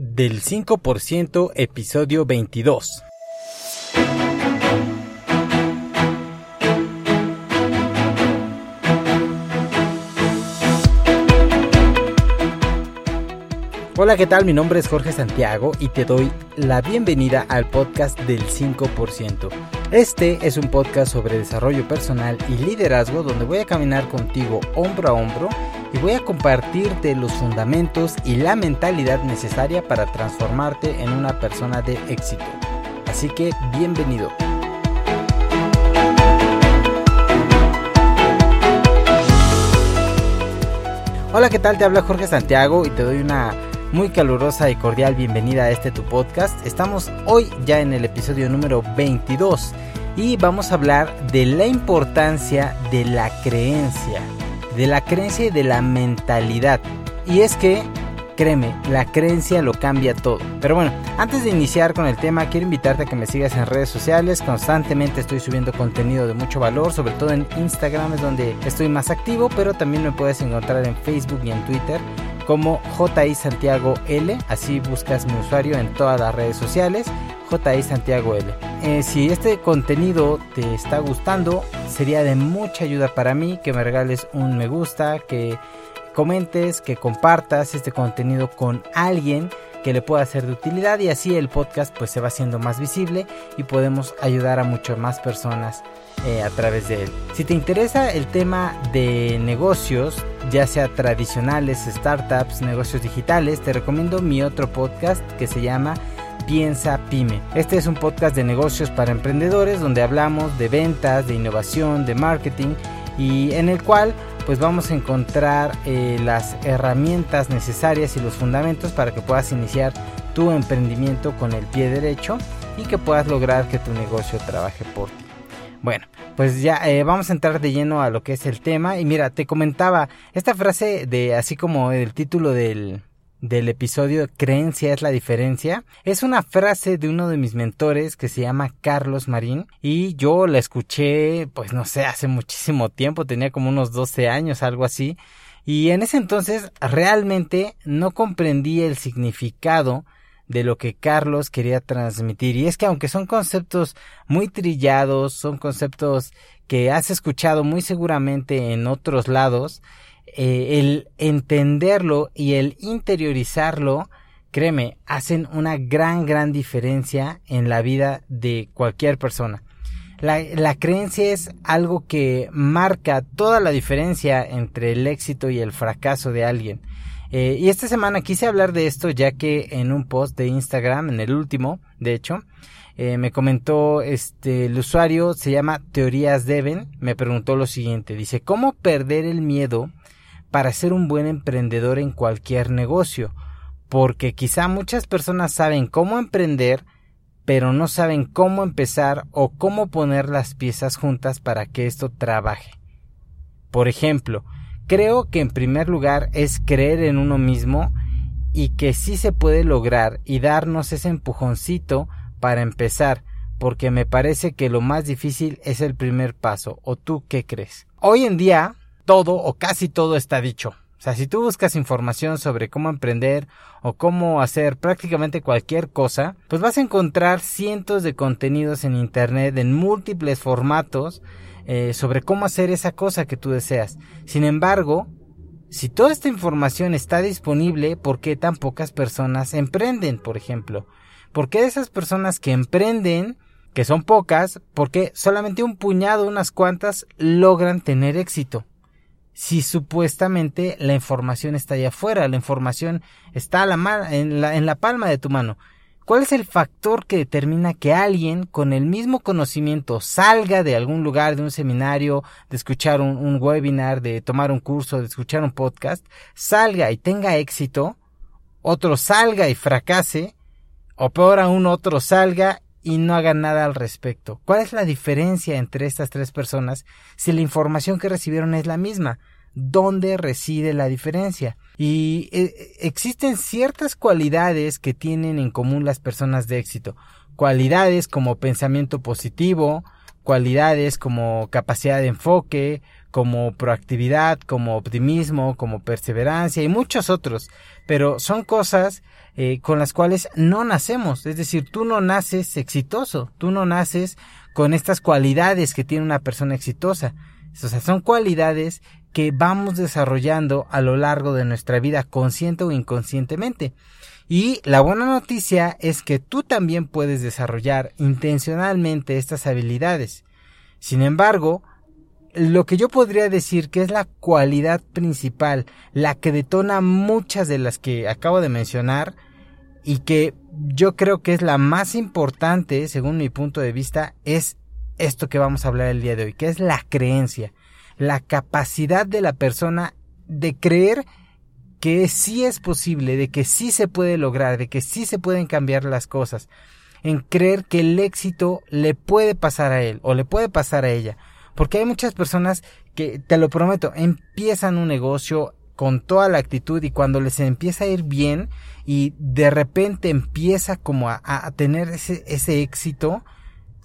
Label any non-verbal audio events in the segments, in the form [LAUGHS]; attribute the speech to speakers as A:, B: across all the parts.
A: del 5% episodio 22. Hola, ¿qué tal? Mi nombre es Jorge Santiago y te doy la bienvenida al podcast del 5%. Este es un podcast sobre desarrollo personal y liderazgo donde voy a caminar contigo hombro a hombro y voy a compartirte los fundamentos y la mentalidad necesaria para transformarte en una persona de éxito. Así que bienvenido. Hola, ¿qué tal? Te habla Jorge Santiago y te doy una muy calurosa y cordial bienvenida a este tu podcast. Estamos hoy ya en el episodio número 22 y vamos a hablar de la importancia de la creencia, de la creencia y de la mentalidad. Y es que, créeme, la creencia lo cambia todo. Pero bueno, antes de iniciar con el tema, quiero invitarte a que me sigas en redes sociales. Constantemente estoy subiendo contenido de mucho valor, sobre todo en Instagram es donde estoy más activo, pero también me puedes encontrar en Facebook y en Twitter como JI Santiago L. Así buscas mi usuario en todas las redes sociales. JI Santiago L. Eh, si este contenido te está gustando, sería de mucha ayuda para mí que me regales un me gusta, que comentes, que compartas este contenido con alguien que le pueda ser de utilidad y así el podcast pues se va haciendo más visible y podemos ayudar a muchas más personas eh, a través de él. Si te interesa el tema de negocios, ya sea tradicionales, startups, negocios digitales, te recomiendo mi otro podcast que se llama Piensa Pyme. Este es un podcast de negocios para emprendedores donde hablamos de ventas, de innovación, de marketing y en el cual pues vamos a encontrar eh, las herramientas necesarias y los fundamentos para que puedas iniciar tu emprendimiento con el pie derecho y que puedas lograr que tu negocio trabaje por ti. Bueno, pues ya eh, vamos a entrar de lleno a lo que es el tema. Y mira, te comentaba esta frase de así como el título del, del episodio Creencia es la diferencia. Es una frase de uno de mis mentores que se llama Carlos Marín y yo la escuché pues no sé hace muchísimo tiempo, tenía como unos 12 años, algo así. Y en ese entonces realmente no comprendí el significado de lo que Carlos quería transmitir. Y es que aunque son conceptos muy trillados, son conceptos que has escuchado muy seguramente en otros lados, eh, el entenderlo y el interiorizarlo, créeme, hacen una gran, gran diferencia en la vida de cualquier persona. La, la, creencia es algo que marca toda la diferencia entre el éxito y el fracaso de alguien. Eh, y esta semana quise hablar de esto ya que en un post de Instagram, en el último, de hecho, eh, me comentó este el usuario se llama Teorías Deben, me preguntó lo siguiente, dice, ¿cómo perder el miedo para ser un buen emprendedor en cualquier negocio? Porque quizá muchas personas saben cómo emprender, pero no saben cómo empezar o cómo poner las piezas juntas para que esto trabaje. Por ejemplo, Creo que en primer lugar es creer en uno mismo y que sí se puede lograr y darnos ese empujoncito para empezar, porque me parece que lo más difícil es el primer paso. ¿O tú qué crees? Hoy en día todo o casi todo está dicho. O sea, si tú buscas información sobre cómo emprender o cómo hacer prácticamente cualquier cosa, pues vas a encontrar cientos de contenidos en Internet en múltiples formatos eh, sobre cómo hacer esa cosa que tú deseas. Sin embargo, si toda esta información está disponible, ¿por qué tan pocas personas emprenden, por ejemplo? ¿Por qué esas personas que emprenden, que son pocas, por qué solamente un puñado, unas cuantas, logran tener éxito? Si supuestamente la información está allá afuera, la información está en, la, en la palma de tu mano. ¿Cuál es el factor que determina que alguien con el mismo conocimiento salga de algún lugar, de un seminario, de escuchar un, webinar, de tomar un curso, de escuchar un podcast, salga y tenga éxito, otro salga y fracase, o peor aún otro salga y no haga nada al respecto? ¿Cuál es la diferencia entre estas tres personas si la información que recibieron es la misma? Dónde reside la diferencia. Y eh, existen ciertas cualidades que tienen en común las personas de éxito. Cualidades como pensamiento positivo, cualidades como capacidad de enfoque, como proactividad, como optimismo, como perseverancia y muchos otros. Pero son cosas eh, con las cuales no nacemos. Es decir, tú no naces exitoso, tú no naces con estas cualidades que tiene una persona exitosa. O sea, son cualidades que vamos desarrollando a lo largo de nuestra vida, consciente o inconscientemente. Y la buena noticia es que tú también puedes desarrollar intencionalmente estas habilidades. Sin embargo, lo que yo podría decir que es la cualidad principal, la que detona muchas de las que acabo de mencionar y que yo creo que es la más importante, según mi punto de vista, es esto que vamos a hablar el día de hoy, que es la creencia, la capacidad de la persona de creer que sí es posible, de que sí se puede lograr, de que sí se pueden cambiar las cosas, en creer que el éxito le puede pasar a él o le puede pasar a ella. Porque hay muchas personas que, te lo prometo, empiezan un negocio con toda la actitud y cuando les empieza a ir bien y de repente empieza como a, tener ese éxito,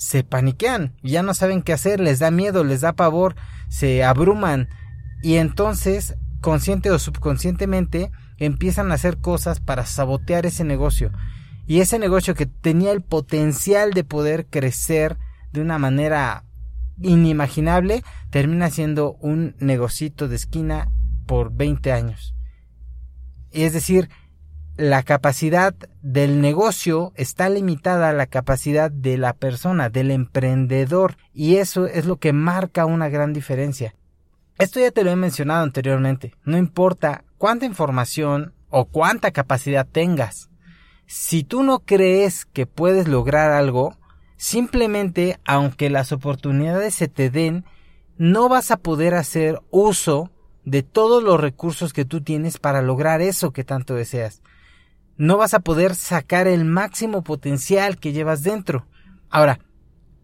A: se paniquean, ya no saben qué hacer, les da miedo, les da pavor, se abruman y entonces consciente o subconscientemente empiezan a hacer cosas para sabotear ese negocio. Y ese negocio que tenía el potencial de poder crecer de una manera inimaginable, termina siendo un negocito de esquina por 20 años. Es decir, la capacidad del negocio está limitada a la capacidad de la persona, del emprendedor, y eso es lo que marca una gran diferencia. Esto ya te lo he mencionado anteriormente. No importa cuánta información o cuánta capacidad tengas. Si tú no crees que puedes lograr algo, simplemente aunque las oportunidades se te den, no vas a poder hacer uso de todos los recursos que tú tienes para lograr eso que tanto deseas. No vas a poder sacar el máximo potencial que llevas dentro. Ahora,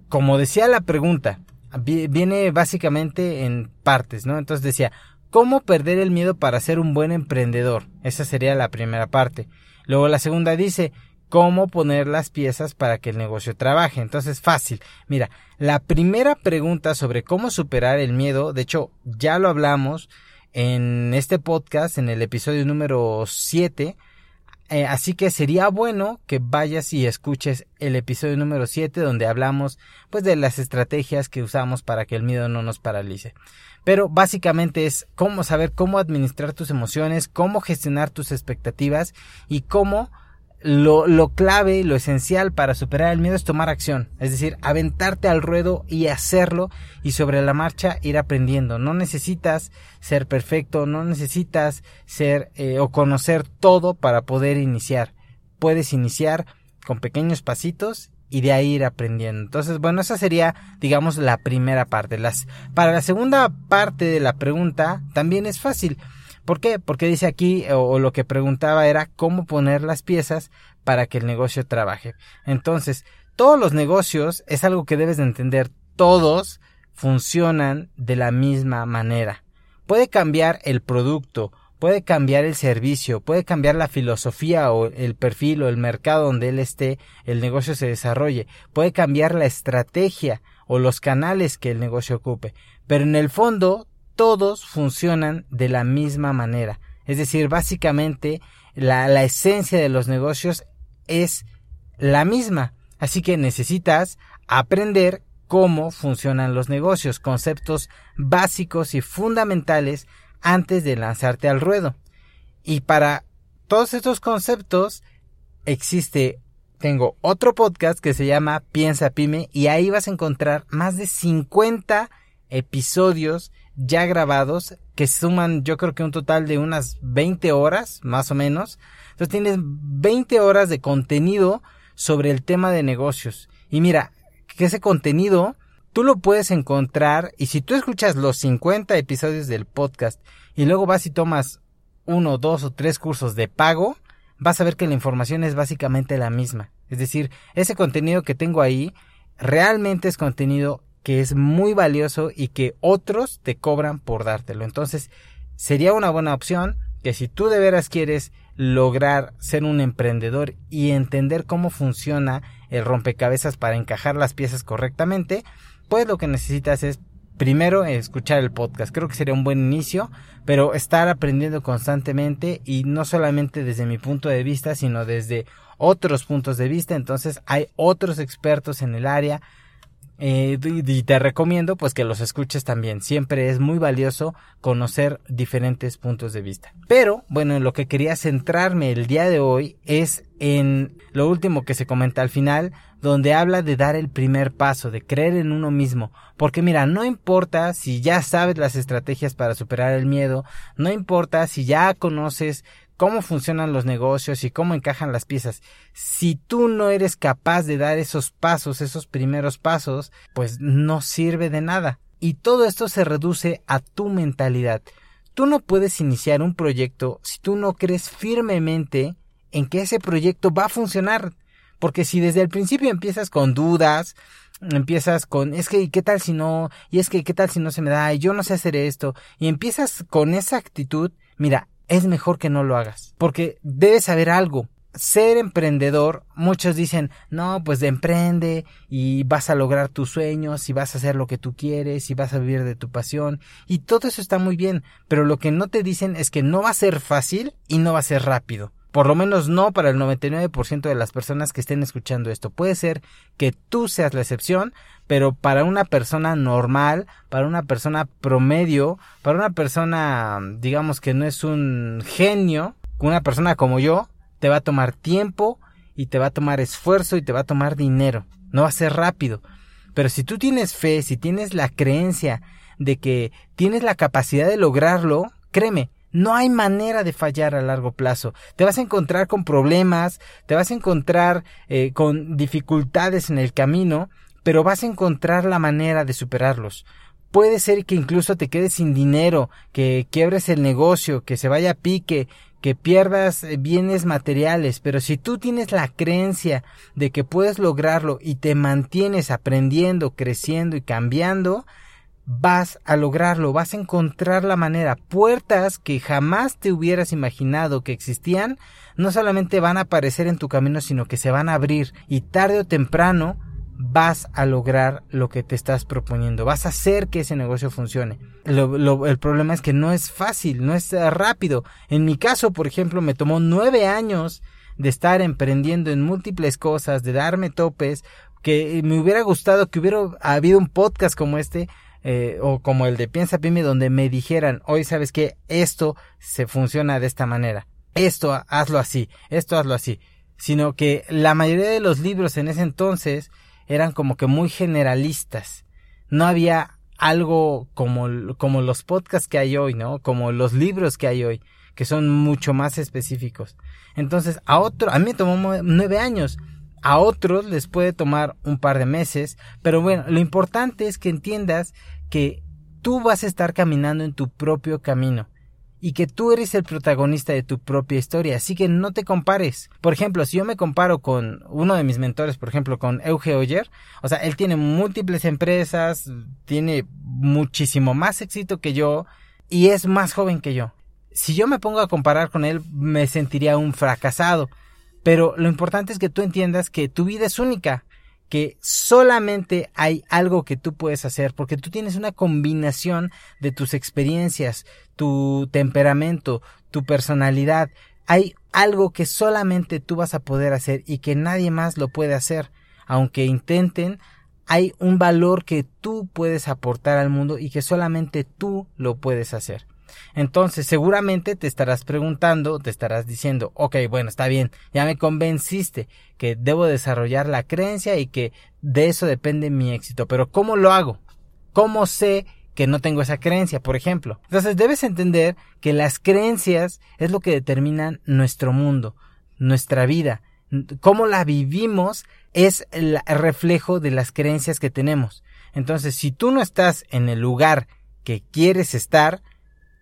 A: como decía la pregunta, viene básicamente en partes, ¿no? Entonces decía, ¿cómo perder el miedo para ser un buen emprendedor? Esa sería la primera parte. Luego la segunda dice, ¿cómo poner las piezas para que el negocio trabaje? Entonces, fácil. Mira, la primera pregunta sobre cómo superar el miedo, de hecho, ya lo hablamos en este podcast, en el episodio número 7, eh, así que sería bueno que vayas y escuches el episodio número 7 donde hablamos pues de las estrategias que usamos para que el miedo no nos paralice. Pero básicamente es cómo saber cómo administrar tus emociones, cómo gestionar tus expectativas y cómo lo, lo clave, lo esencial para superar el miedo es tomar acción, es decir, aventarte al ruedo y hacerlo y sobre la marcha ir aprendiendo. No necesitas ser perfecto, no necesitas ser eh, o conocer todo para poder iniciar. Puedes iniciar con pequeños pasitos y de ahí ir aprendiendo. Entonces, bueno, esa sería, digamos, la primera parte. Las, para la segunda parte de la pregunta también es fácil ¿Por qué? Porque dice aquí, o, lo que preguntaba era cómo poner las piezas para que el negocio trabaje. Entonces, todos los negocios es algo que debes de entender, todos funcionan de la misma manera. Puede cambiar el producto, puede cambiar el servicio, puede cambiar la filosofía o el perfil o el mercado donde él esté, el negocio se desarrolle, puede cambiar la estrategia o los canales que el negocio ocupe, pero en el fondo todos funcionan de la misma manera. Es decir, básicamente la, esencia de los negocios es la misma. Así que necesitas aprender cómo funcionan los negocios, conceptos básicos y fundamentales antes de lanzarte al ruedo. Y para todos estos conceptos existe, tengo otro podcast que se llama Piensa Pyme y ahí vas a encontrar más de 50 episodios ya grabados que suman yo creo que un total de unas 20 horas más o menos. Entonces tienes 20 horas de contenido sobre el tema de negocios. Y mira, que ese contenido tú lo puedes encontrar y si tú escuchas los 50 episodios del podcast y luego vas y tomas uno, dos o tres cursos de pago, vas a ver que la información es básicamente la misma. Es decir, ese contenido que tengo ahí realmente es contenido que es muy valioso y que otros te cobran por dártelo. Entonces, sería una buena opción que si tú de veras quieres lograr ser un emprendedor y entender cómo funciona el rompecabezas para encajar las piezas correctamente, pues lo que necesitas es primero escuchar el podcast. Creo que sería un buen inicio, pero estar aprendiendo constantemente y no solamente desde mi punto de vista, sino desde otros puntos de vista. Entonces hay otros expertos en el área eh, y te recomiendo pues que los escuches también. Siempre es muy valioso conocer diferentes puntos de vista. Pero bueno, en lo que quería centrarme el día de hoy es en lo último que se comenta al final, donde habla de dar el primer paso, de creer en uno mismo. Porque mira, no importa si ya sabes las estrategias para superar el miedo, no importa si ya conoces cómo funcionan los negocios y cómo encajan las piezas. Si tú no eres capaz de dar esos pasos, esos primeros pasos, pues no sirve de nada. Y todo esto se reduce a tu mentalidad. Tú no puedes iniciar un proyecto si tú no crees firmemente en que ese proyecto va a funcionar. Porque si desde el principio empiezas con dudas, empiezas con, es que, ¿qué tal si no? Y es que, ¿qué tal si no se me da? Y yo no sé hacer esto. Y empiezas con esa actitud, mira, es mejor que no lo hagas. Porque debes saber algo. Ser emprendedor, muchos dicen, no, pues de emprende y vas a lograr tus sueños y vas a hacer lo que tú quieres y vas a vivir de tu pasión y todo eso está muy bien, pero lo que no te dicen es que no va a ser fácil y no va a ser rápido. Por lo menos no para el 99% de las personas que estén escuchando esto. Puede ser que tú seas la excepción, pero para una persona normal, para una persona promedio, para una persona, digamos que no es un genio, una persona como yo, te va a tomar tiempo y te va a tomar esfuerzo y te va a tomar dinero. No va a ser rápido. Pero si tú tienes fe, si tienes la creencia de que tienes la capacidad de lograrlo, créeme, no hay manera de fallar a largo plazo. Te vas a encontrar con problemas, te vas a encontrar eh, con dificultades en el camino, pero vas a encontrar la manera de superarlos. Puede ser que incluso te quedes sin dinero, que quiebres el negocio, que se vaya a pique, que pierdas eh, bienes materiales, pero si tú tienes la creencia de que puedes lograrlo y te mantienes aprendiendo, creciendo y cambiando, vas a lograrlo, vas a encontrar la manera. Puertas que jamás te hubieras imaginado que existían, no solamente van a aparecer en tu camino, sino que se van a abrir y tarde o temprano vas a lograr lo que te estás proponiendo, vas a hacer que ese negocio funcione. el problema es que no es fácil, no es rápido. En mi caso, por ejemplo, me tomó nueve años de estar emprendiendo en múltiples cosas, de darme topes, que me hubiera gustado que hubiera habido un podcast como este, eh, o como el de Piensa Pyme donde me dijeran, hoy sabes que esto se funciona de esta manera, esto hazlo así, esto hazlo así, sino que la mayoría de los libros en ese entonces eran como que muy generalistas, no había algo como, como los podcasts que hay hoy, ¿no? Como los libros que hay hoy, que son mucho más específicos. Entonces, a otro, a mí me tomó nueve años a otros les puede tomar un par de meses, pero bueno, lo importante es que entiendas que tú vas a estar caminando en tu propio camino y que tú eres el protagonista de tu propia historia, así que no te compares. Por ejemplo, si yo me comparo con uno de mis mentores, por ejemplo, con Euge Oyer, o sea, él tiene múltiples empresas, tiene muchísimo más éxito que yo y es más joven que yo. Si yo me pongo a comparar con él, me sentiría un fracasado. Pero lo importante es que tú entiendas que tu vida es única, que solamente hay algo que tú puedes hacer, porque tú tienes una combinación de tus experiencias, tu temperamento, tu personalidad. Hay algo que solamente tú vas a poder hacer y que nadie más lo puede hacer. Aunque intenten, hay un valor que tú puedes aportar al mundo y que solamente tú lo puedes hacer. Entonces, seguramente te estarás preguntando, te estarás diciendo, ok, bueno, está bien, ya me convenciste que debo desarrollar la creencia y que de eso depende mi éxito, pero ¿cómo lo hago? ¿Cómo sé que no tengo esa creencia, por ejemplo? Entonces, debes entender que las creencias es lo que determinan nuestro mundo, nuestra vida. Cómo la vivimos es el reflejo de las creencias que tenemos. Entonces, si tú no estás en el lugar que quieres estar,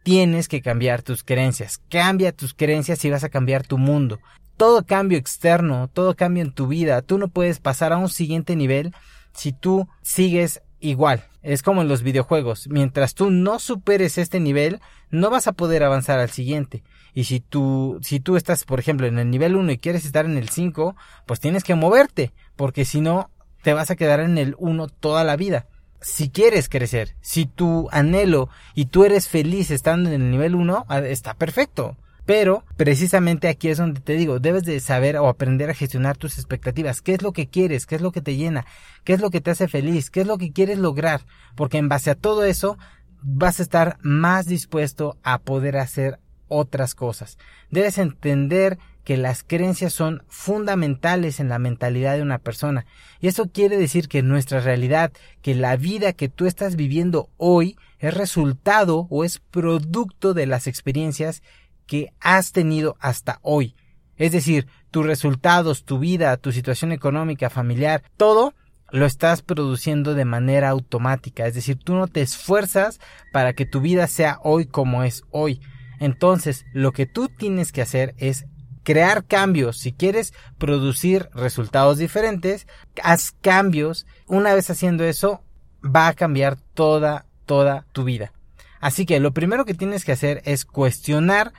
A: tienes que cambiar tus creencias. Cambia tus creencias y vas a cambiar tu mundo. Todo cambio externo, todo cambio en tu vida, tú no puedes pasar a un siguiente nivel si tú sigues igual. Es como en los videojuegos. Mientras tú no superes este nivel, no vas a poder avanzar al siguiente. Y si tú, si tú estás, por ejemplo, en el nivel 1 y quieres estar en el 5, pues tienes que moverte, porque si no, te vas a quedar en el 1 toda la vida. Si quieres crecer. Si tu anhelo y tú eres feliz estando en el nivel 1, ah, está perfecto. Pero precisamente aquí es donde te digo, debes de saber o aprender a gestionar tus expectativas. ¿Qué es lo que quieres? ¿Qué es lo que te llena? ¿Qué es lo que te hace feliz? ¿Qué es lo que quieres lograr? Porque en base a todo eso vas a estar más dispuesto a poder hacer otras cosas. Debes entender que las creencias son fundamentales en la mentalidad de una persona. Y eso quiere decir que nuestra realidad, que la vida que tú estás viviendo hoy es resultado o es producto de las experiencias que has tenido hasta hoy. Es decir, tus resultados, tu vida, tu situación económica, familiar, todo lo estás produciendo de manera automática. Es decir, tú no te esfuerzas para que tu vida sea hoy como es hoy. Entonces, lo que tú tienes que hacer es crear cambios. Si quieres producir resultados diferentes, haz cambios. Una vez haciendo eso, va a cambiar toda, toda tu vida. Así que lo primero que tienes que hacer es cuestionar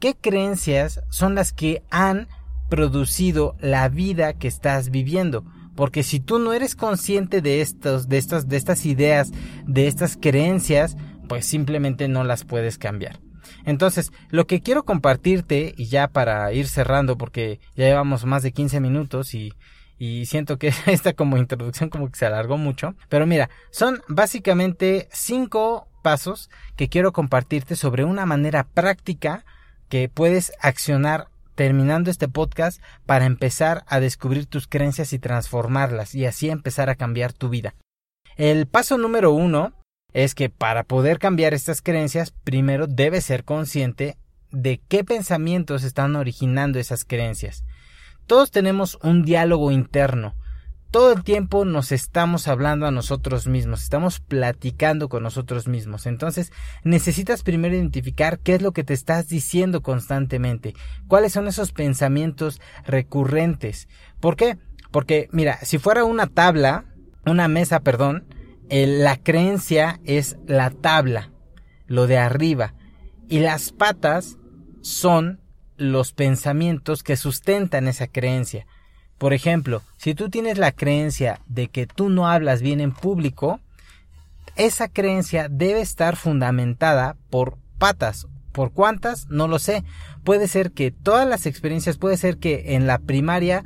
A: qué creencias son las que han producido la vida que estás viviendo. Porque si tú no eres consciente de estos, de estas, de estas ideas, de estas creencias, pues simplemente no las puedes cambiar. Entonces, lo que quiero compartirte, y ya para ir cerrando, porque ya llevamos más de 15 minutos y, y siento que [LAUGHS] esta como introducción como que se alargó mucho, pero mira, son básicamente cinco pasos que quiero compartirte sobre una manera práctica que puedes accionar terminando este podcast para empezar a descubrir tus creencias y transformarlas y así empezar a cambiar tu vida. El paso número uno es que para poder cambiar estas creencias primero debes ser consciente de qué pensamientos están originando esas creencias. Todos tenemos un diálogo interno, todo el tiempo nos estamos hablando a nosotros mismos, estamos platicando con nosotros mismos. Entonces, necesitas primero identificar qué es lo que te estás diciendo constantemente, cuáles son esos pensamientos recurrentes. ¿Por qué? Porque, mira, si fuera una tabla, una mesa, perdón, la creencia es la tabla, lo de arriba, y las patas son los pensamientos que sustentan esa creencia. Por ejemplo, si tú tienes la creencia de que tú no hablas bien en público, esa creencia debe estar fundamentada por patas. ¿Por cuántas? No lo sé. Puede ser que todas las experiencias, puede ser que en la primaria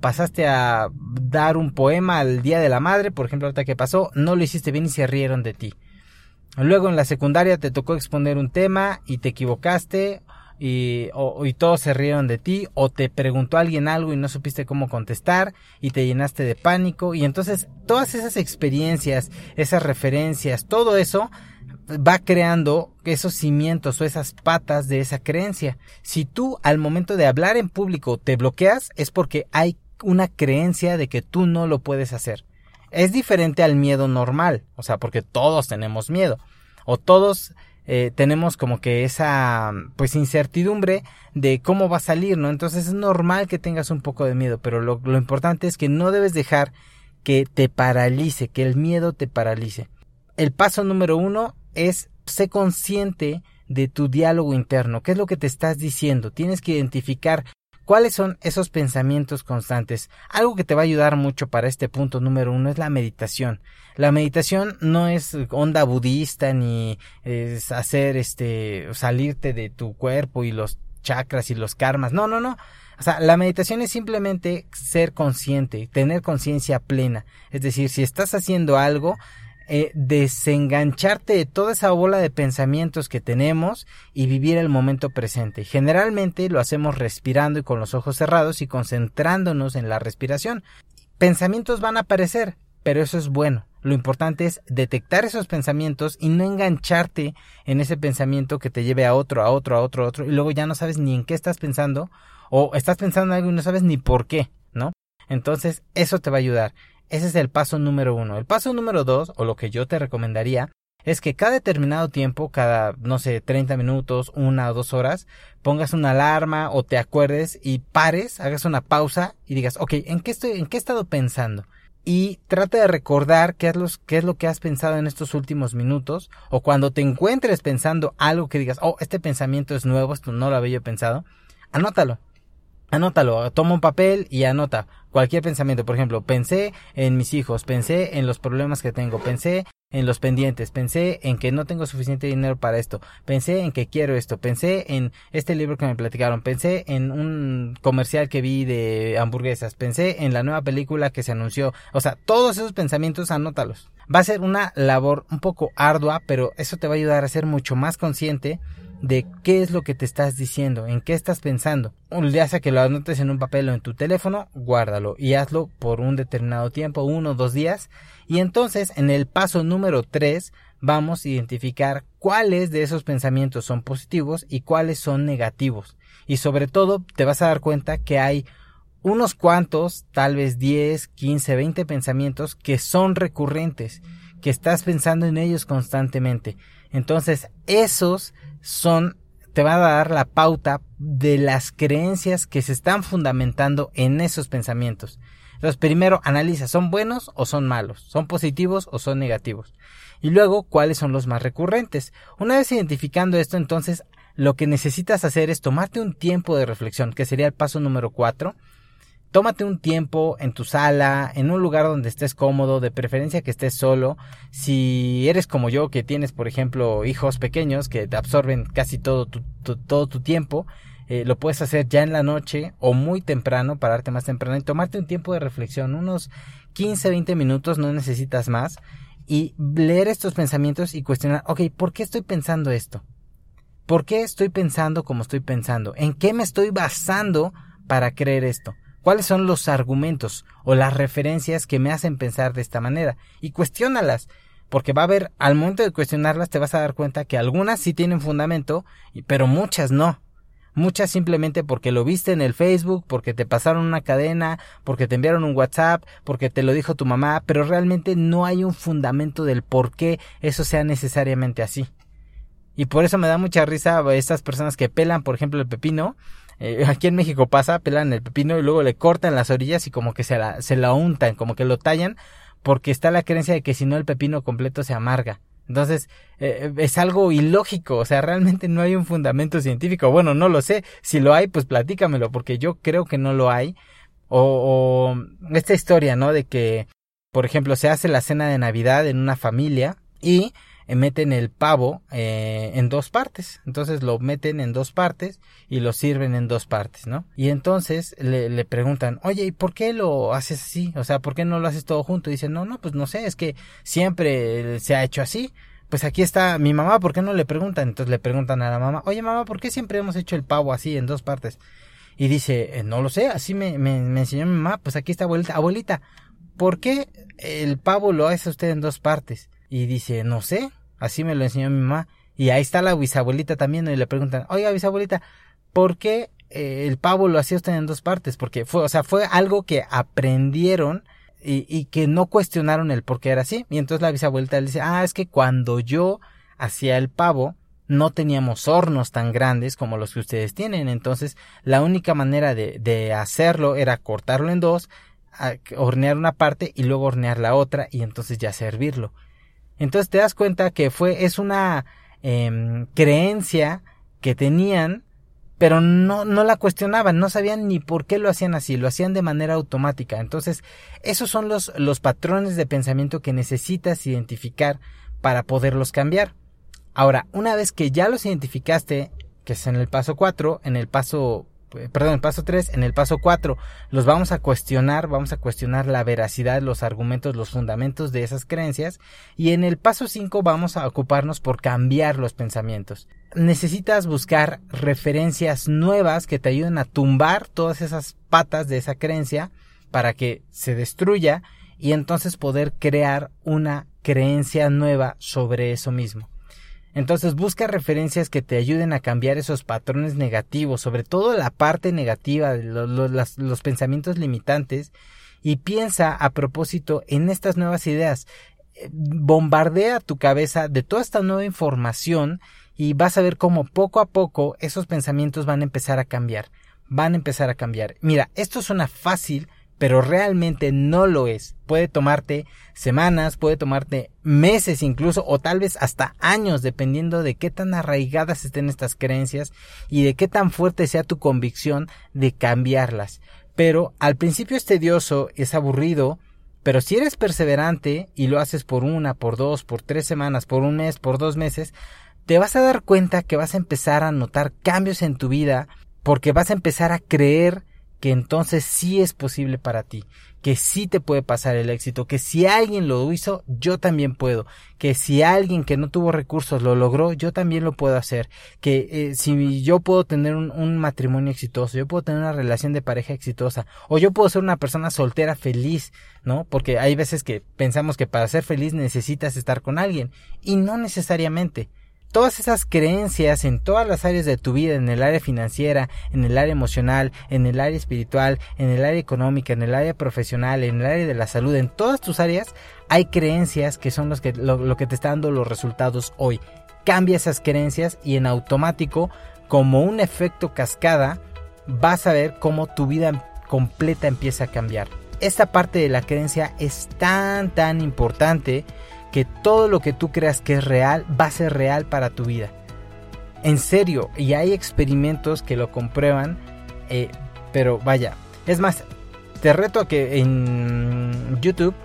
A: pasaste a dar un poema al Día de la Madre, por ejemplo, ahorita que pasó, no lo hiciste bien y se rieron de ti. Luego en la secundaria te tocó exponer un tema y te equivocaste y, y todos se rieron de ti o te preguntó alguien algo y no supiste cómo contestar y te llenaste de pánico y entonces todas esas experiencias, esas referencias, todo eso va creando esos cimientos o esas patas de esa creencia. Si tú al momento de hablar en público te bloqueas es porque hay una creencia de que tú no lo puedes hacer. Es diferente al miedo normal, o sea, porque todos tenemos miedo o todos eh, tenemos como que esa pues incertidumbre de cómo va a salir, ¿no? Entonces es normal que tengas un poco de miedo, pero lo, lo importante es que no debes dejar que te paralice, que el miedo te paralice. El paso número uno es ser consciente de tu diálogo interno, qué es lo que te estás diciendo, tienes que identificar ¿Cuáles son esos pensamientos constantes? Algo que te va a ayudar mucho para este punto número uno es la meditación. La meditación no es onda budista ni es hacer este salirte de tu cuerpo y los chakras y los karmas. No, no, no. O sea, la meditación es simplemente ser consciente, tener conciencia plena. Es decir, si estás haciendo algo, eh, desengancharte de toda esa bola de pensamientos que tenemos y vivir el momento presente. Generalmente lo hacemos respirando y con los ojos cerrados y concentrándonos en la respiración. Pensamientos van a aparecer, pero eso es bueno. Lo importante es detectar esos pensamientos y no engancharte en ese pensamiento que te lleve a otro, a otro, a otro, a otro, y luego ya no sabes ni en qué estás pensando, o estás pensando en algo y no sabes ni por qué, ¿no? Entonces, eso te va a ayudar. Ese es el paso número uno. El paso número dos, o lo que yo te recomendaría, es que cada determinado tiempo, cada, no sé, 30 minutos, una o dos horas, pongas una alarma o te acuerdes y pares, hagas una pausa y digas, ok, ¿en qué estoy, en qué he estado pensando? Y trata de recordar qué es, qué es lo que has pensado en estos últimos minutos, o cuando te encuentres pensando algo que digas, oh, este pensamiento es nuevo, esto no lo había yo pensado, anótalo Anótalo, toma un papel y anota cualquier pensamiento. Por ejemplo, pensé en mis hijos, pensé en los problemas que tengo, pensé en los pendientes, pensé en que no tengo suficiente dinero para esto, pensé en que quiero esto, pensé en este libro que me platicaron, pensé en un comercial que vi de hamburguesas, pensé en la nueva película que se anunció. O sea, todos esos pensamientos anótalos. Va a ser una labor un poco ardua, pero eso te va a ayudar a ser mucho más consciente de qué es lo que te estás diciendo, en qué estás pensando. Ya sea que lo anotes en un papel o en tu teléfono, guárdalo y hazlo por un determinado tiempo, uno o dos días. Y entonces en el paso número tres vamos a identificar cuáles de esos pensamientos son positivos y cuáles son negativos. Y sobre todo te vas a dar cuenta que hay unos cuantos, tal vez 10, 15, 20 pensamientos que son recurrentes, que estás pensando en ellos constantemente. Entonces, esos son te va a dar la pauta de las creencias que se están fundamentando en esos pensamientos. Entonces, primero analiza, ¿son buenos o son malos? ¿Son positivos o son negativos? Y luego, ¿cuáles son los más recurrentes? Una vez identificando esto, entonces, lo que necesitas hacer es tomarte un tiempo de reflexión, que sería el paso número cuatro, tómate un tiempo en tu sala, en un lugar donde estés cómodo, de preferencia que estés solo. Si eres como yo, que tienes, por ejemplo, hijos pequeños que te absorben casi todo tu, todo tu tiempo, eh, lo puedes hacer ya en la noche o muy temprano, pararte más temprano y tomarte un tiempo de reflexión, unos 15, 20 minutos, no necesitas más, y leer estos pensamientos y cuestionar, ok, ¿por qué estoy pensando esto? ¿Por qué estoy pensando como estoy pensando? ¿En qué me estoy basando para creer esto? Cuáles son los argumentos o las referencias que me hacen pensar de esta manera y cuestiónalas porque va a haber al momento de cuestionarlas te vas a dar cuenta que algunas sí tienen fundamento pero muchas no muchas simplemente porque lo viste en el Facebook, porque te pasaron una cadena, porque te enviaron un WhatsApp, porque te lo dijo tu mamá, pero realmente no hay un fundamento del por qué eso sea necesariamente así. Y por eso me da mucha risa estas personas que pelan, por ejemplo, el pepino eh, aquí en México pasa, pelan el pepino y luego le cortan las orillas y como que se la, se la untan, como que lo tallan, porque está la creencia de que si no el pepino completo se amarga. Entonces, eh, es algo ilógico, o sea, realmente no hay un fundamento científico. Bueno, no lo sé, si lo hay, pues platícamelo, porque yo creo que no lo hay. O, o esta historia, ¿no? De que, por ejemplo, se hace la cena de Navidad en una familia y eh, meten el pavo eh, en dos partes. Entonces lo meten en dos partes y lo sirven en dos partes, ¿no? Y entonces le, le, preguntan, oye, ¿y por qué lo haces así? O sea, ¿por qué no lo haces todo junto? Y dicen, no, no, pues no sé, es que siempre se ha hecho así. Pues aquí está mi mamá, ¿por qué no le preguntan? Entonces le preguntan a la mamá, oye mamá, ¿por qué siempre hemos hecho el pavo así en dos partes? Y dice, eh, no lo sé, así me, me, me enseñó mi mamá, pues aquí está abuelita, abuelita, ¿por qué el pavo lo hace usted en dos partes? Y dice, no sé, así me lo enseñó mi mamá. Y ahí está la bisabuelita también y le preguntan, oiga bisabuelita, ¿por qué eh, el pavo lo hacía usted en dos partes? Porque fue, o sea, fue algo que aprendieron y, y que no cuestionaron el por qué era así. Y entonces la bisabuelita le dice, ah, es que cuando yo hacía el pavo, no teníamos hornos tan grandes como los que ustedes tienen. Entonces, la única manera de, de hacerlo era cortarlo en dos, hornear una parte y luego hornear la otra y entonces ya servirlo. Entonces te das cuenta que fue, es una em, creencia que tenían, pero no, no la cuestionaban, no sabían ni por qué lo hacían así, lo hacían de manera automática. Entonces, esos son los, los patrones de pensamiento que necesitas identificar para poderlos cambiar. Ahora, una vez que ya los identificaste, que es en el paso 4, en el paso perdón, el paso 3, en el paso 4 los vamos a cuestionar, vamos a cuestionar la veracidad, los argumentos, los fundamentos de esas creencias y en el paso 5 vamos a ocuparnos por cambiar los pensamientos. Necesitas buscar referencias nuevas que te ayuden a tumbar todas esas patas de esa creencia para que se destruya y entonces poder crear una creencia nueva sobre eso mismo. Entonces busca referencias que te ayuden a cambiar esos patrones negativos, sobre todo la parte negativa, los, los pensamientos limitantes, y piensa a propósito en estas nuevas ideas. Eh, bombardea tu cabeza de toda esta nueva información y vas a ver cómo poco a poco esos pensamientos van a empezar a cambiar. Van a empezar a cambiar. Mira, esto suena fácil, pero realmente no lo es. Puede tomarte semanas, puede tomarte meses incluso, o tal vez hasta años, dependiendo de qué tan arraigadas estén estas creencias y de qué tan fuerte sea tu convicción de cambiarlas. Pero al principio es tedioso, es aburrido, pero si eres perseverante y lo haces por una, por dos, por tres semanas, por un mes, por dos meses, te vas a dar cuenta que vas a empezar a notar cambios en tu vida porque vas a empezar a creer que entonces sí es posible para ti, que sí te puede pasar el éxito, que si alguien lo hizo, yo también puedo, que si alguien que no tuvo recursos lo logró, yo también lo puedo hacer, que eh, si yo puedo tener un, un, matrimonio exitoso, yo puedo tener una relación de pareja exitosa, o yo puedo ser una persona soltera feliz, ¿no? Porque hay veces que pensamos que para ser feliz necesitas estar con alguien, y no necesariamente todas esas creencias en todas las áreas de tu vida, en el área financiera, en el área emocional, en el área espiritual, en el área económica, en el área profesional, en el área de la salud, en todas tus áreas hay creencias que son los que, lo, que te está dando los resultados hoy. Cambia esas creencias y en automático, como un efecto cascada, vas a ver cómo tu vida completa empieza a cambiar. Esta parte de la creencia es tan tan importante que todo lo que tú creas que es real va a ser real para tu vida. En serio, y hay experimentos que lo comprueban, eh, pero vaya, es más, te reto a que en YouTube,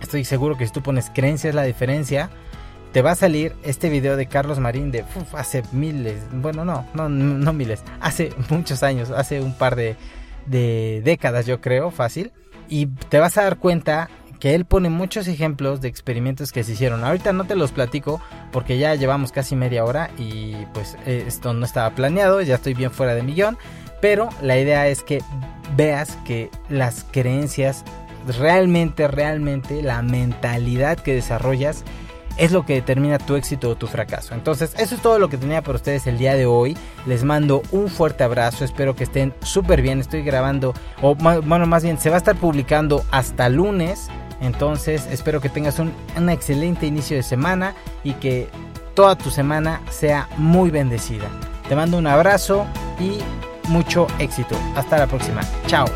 A: estoy seguro que si tú pones creencias la diferencia, te va a salir este video de Carlos Marín de hace miles, bueno, no, no, no miles, hace muchos años, hace un par de décadas yo creo, fácil, y te vas a dar cuenta que él pone muchos ejemplos de experimentos que se hicieron. Ahorita no te los platico porque ya llevamos casi media hora y pues eh, esto no estaba planeado, ya estoy bien fuera de millón, pero la idea es que veas que las creencias realmente, realmente la mentalidad que desarrollas es lo que determina tu éxito o tu fracaso. Entonces, eso es todo lo que tenía para ustedes el día de hoy. Les mando un fuerte abrazo, espero que estén súper bien. Estoy grabando, o bueno, más bien, se va a estar publicando hasta lunes. Entonces espero que tengas un, excelente inicio de semana y que toda tu semana sea muy bendecida. Te mando un abrazo y mucho éxito. Hasta la próxima. Chao.